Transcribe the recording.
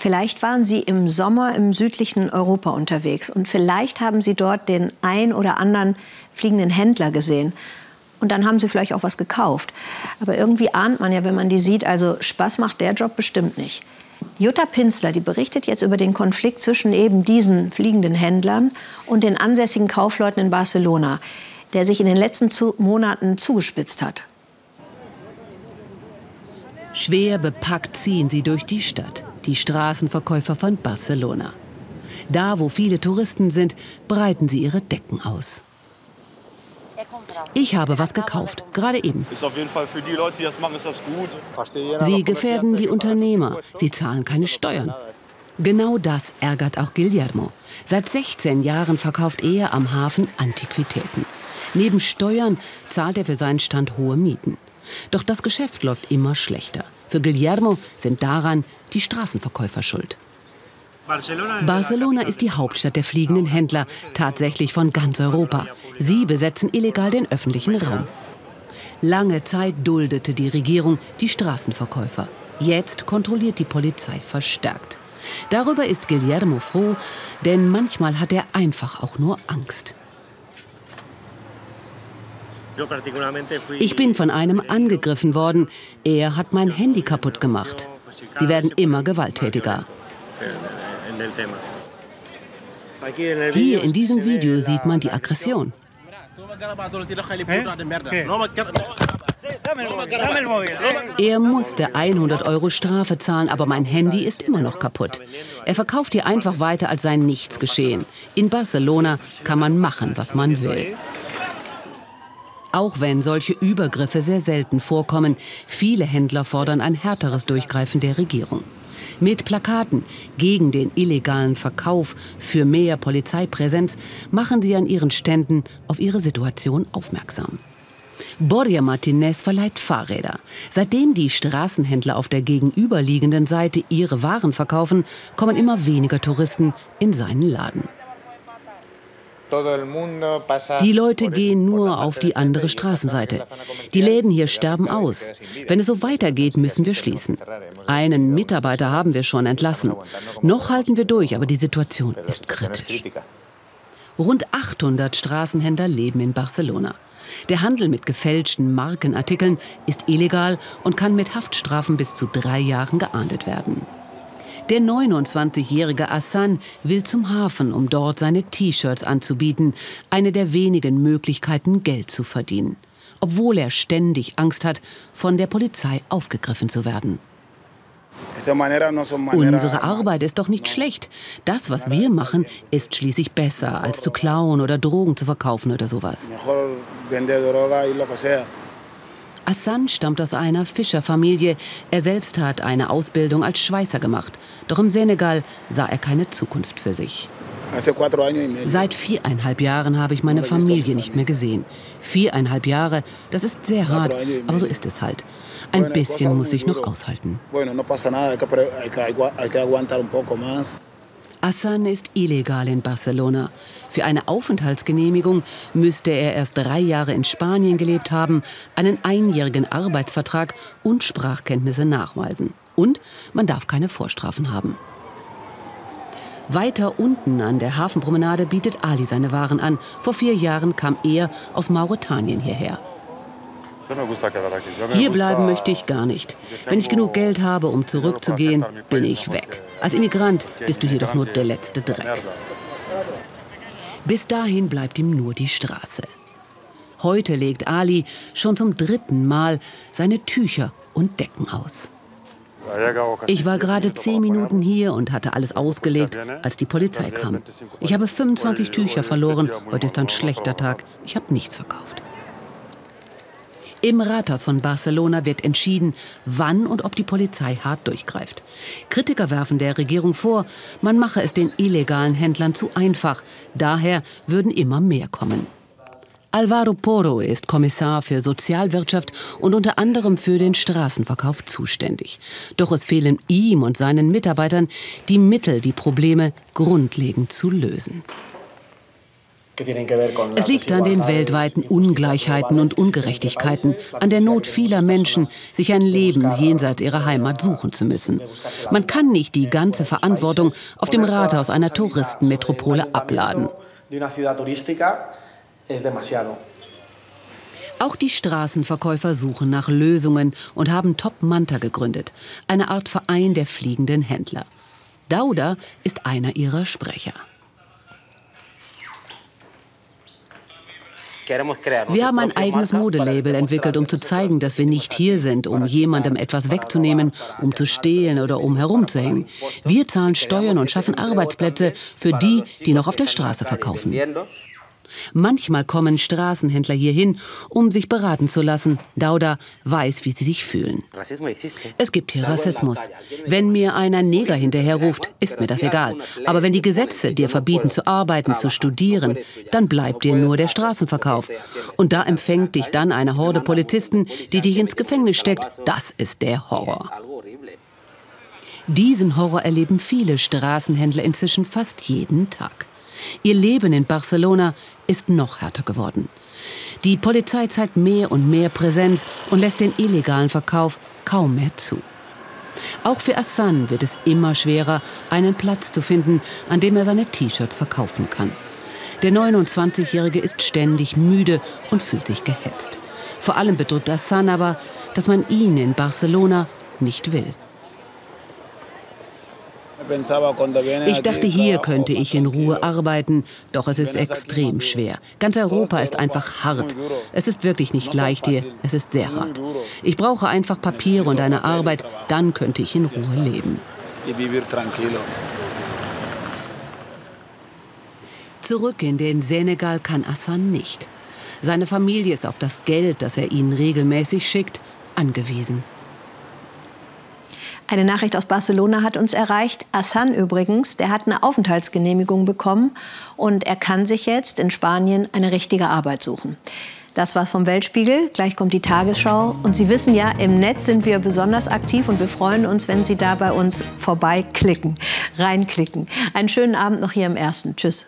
Vielleicht waren Sie im Sommer im südlichen Europa unterwegs und vielleicht haben Sie dort den ein oder anderen fliegenden Händler gesehen. Und dann haben Sie vielleicht auch was gekauft. Aber irgendwie ahnt man ja, wenn man die sieht, also Spaß macht der Job bestimmt nicht. Jutta Pinzler, die berichtet jetzt über den Konflikt zwischen eben diesen fliegenden Händlern und den ansässigen Kaufleuten in Barcelona, der sich in den letzten zu Monaten zugespitzt hat. Schwer bepackt ziehen sie durch die Stadt, die Straßenverkäufer von Barcelona. Da, wo viele Touristen sind, breiten sie ihre Decken aus. Ich habe was gekauft, gerade eben. Ist auf jeden Fall für die Leute, die das machen, ist das gut. Sie gefährden die Unternehmer. Sie zahlen keine Steuern. Genau das ärgert auch Guillermo. Seit 16 Jahren verkauft er am Hafen Antiquitäten. Neben Steuern zahlt er für seinen Stand hohe Mieten. Doch das Geschäft läuft immer schlechter. Für Guillermo sind daran die Straßenverkäufer schuld. Barcelona ist die Hauptstadt der fliegenden Händler, tatsächlich von ganz Europa. Sie besetzen illegal den öffentlichen Raum. Lange Zeit duldete die Regierung die Straßenverkäufer. Jetzt kontrolliert die Polizei verstärkt. Darüber ist Guillermo froh, denn manchmal hat er einfach auch nur Angst. Ich bin von einem angegriffen worden. Er hat mein Handy kaputt gemacht. Sie werden immer gewalttätiger. Hier in diesem Video sieht man die Aggression. Er musste 100 Euro Strafe zahlen, aber mein Handy ist immer noch kaputt. Er verkauft hier einfach weiter, als sei nichts geschehen. In Barcelona kann man machen, was man will. Auch wenn solche Übergriffe sehr selten vorkommen, viele Händler fordern ein härteres Durchgreifen der Regierung. Mit Plakaten gegen den illegalen Verkauf für mehr Polizeipräsenz machen sie an ihren Ständen auf ihre Situation aufmerksam. Borja Martinez verleiht Fahrräder. Seitdem die Straßenhändler auf der gegenüberliegenden Seite ihre Waren verkaufen, kommen immer weniger Touristen in seinen Laden. Die Leute gehen nur auf die andere Straßenseite. Die Läden hier sterben aus. Wenn es so weitergeht, müssen wir schließen. Einen Mitarbeiter haben wir schon entlassen. Noch halten wir durch, aber die Situation ist kritisch. Rund 800 Straßenhändler leben in Barcelona. Der Handel mit gefälschten Markenartikeln ist illegal und kann mit Haftstrafen bis zu drei Jahren geahndet werden. Der 29-jährige Assan will zum Hafen, um dort seine T-Shirts anzubieten, eine der wenigen Möglichkeiten, Geld zu verdienen. Obwohl er ständig Angst hat, von der Polizei aufgegriffen zu werden. Unsere Arbeit ist doch nicht schlecht. Das, was wir machen, ist schließlich besser, als zu klauen oder Drogen zu verkaufen oder sowas. Hassan stammt aus einer Fischerfamilie. Er selbst hat eine Ausbildung als Schweißer gemacht. Doch im Senegal sah er keine Zukunft für sich. Seit viereinhalb Jahren habe ich meine Familie nicht mehr gesehen. Viereinhalb Jahre, das ist sehr hart, aber so ist es halt. Ein bisschen muss ich noch aushalten. Hassan ist illegal in Barcelona. Für eine Aufenthaltsgenehmigung müsste er erst drei Jahre in Spanien gelebt haben, einen einjährigen Arbeitsvertrag und Sprachkenntnisse nachweisen. Und man darf keine Vorstrafen haben. Weiter unten an der Hafenpromenade bietet Ali seine Waren an. Vor vier Jahren kam er aus Mauretanien hierher. Hier bleiben möchte ich gar nicht. Wenn ich genug Geld habe, um zurückzugehen, bin ich weg. Als Immigrant bist du hier doch nur der letzte Dreck. Bis dahin bleibt ihm nur die Straße. Heute legt Ali schon zum dritten Mal seine Tücher und Decken aus. Ich war gerade zehn Minuten hier und hatte alles ausgelegt, als die Polizei kam. Ich habe 25 Tücher verloren. Heute ist ein schlechter Tag. Ich habe nichts verkauft. Im Rathaus von Barcelona wird entschieden, wann und ob die Polizei hart durchgreift. Kritiker werfen der Regierung vor, man mache es den illegalen Händlern zu einfach. Daher würden immer mehr kommen. Alvaro Poro ist Kommissar für Sozialwirtschaft und unter anderem für den Straßenverkauf zuständig. Doch es fehlen ihm und seinen Mitarbeitern die Mittel, die Probleme grundlegend zu lösen. Es liegt an den weltweiten Ungleichheiten und Ungerechtigkeiten, an der Not vieler Menschen, sich ein Leben jenseits ihrer Heimat suchen zu müssen. Man kann nicht die ganze Verantwortung auf dem Rathaus einer Touristenmetropole abladen. Auch die Straßenverkäufer suchen nach Lösungen und haben Top Manta gegründet, eine Art Verein der fliegenden Händler. Dauda ist einer ihrer Sprecher. Wir haben ein eigenes Modelabel entwickelt, um zu zeigen, dass wir nicht hier sind, um jemandem etwas wegzunehmen, um zu stehlen oder um herumzuhängen. Wir zahlen Steuern und schaffen Arbeitsplätze für die, die noch auf der Straße verkaufen. Manchmal kommen Straßenhändler hierhin, um sich beraten zu lassen. Dauda weiß, wie sie sich fühlen. Es gibt hier Rassismus. Wenn mir einer Neger hinterherruft, ist mir das egal. Aber wenn die Gesetze dir verbieten zu arbeiten, zu studieren, dann bleibt dir nur der Straßenverkauf. Und da empfängt dich dann eine Horde Polizisten, die dich ins Gefängnis steckt. Das ist der Horror. Diesen Horror erleben viele Straßenhändler inzwischen fast jeden Tag. Ihr Leben in Barcelona ist noch härter geworden. Die Polizei zeigt mehr und mehr Präsenz und lässt den illegalen Verkauf kaum mehr zu. Auch für Hassan wird es immer schwerer, einen Platz zu finden, an dem er seine T-Shirts verkaufen kann. Der 29-Jährige ist ständig müde und fühlt sich gehetzt. Vor allem bedrückt Hassan aber, dass man ihn in Barcelona nicht will. Ich dachte, hier könnte ich in Ruhe arbeiten, doch es ist extrem schwer. Ganz Europa ist einfach hart. Es ist wirklich nicht leicht hier, es ist sehr hart. Ich brauche einfach Papiere und eine Arbeit, dann könnte ich in Ruhe leben. Zurück in den Senegal kann Hassan nicht. Seine Familie ist auf das Geld, das er ihnen regelmäßig schickt, angewiesen. Eine Nachricht aus Barcelona hat uns erreicht. Assan übrigens, der hat eine Aufenthaltsgenehmigung bekommen und er kann sich jetzt in Spanien eine richtige Arbeit suchen. Das war's vom Weltspiegel. Gleich kommt die Tagesschau. Und Sie wissen ja, im Netz sind wir besonders aktiv und wir freuen uns, wenn Sie da bei uns vorbeiklicken, reinklicken. Einen schönen Abend noch hier im Ersten. Tschüss.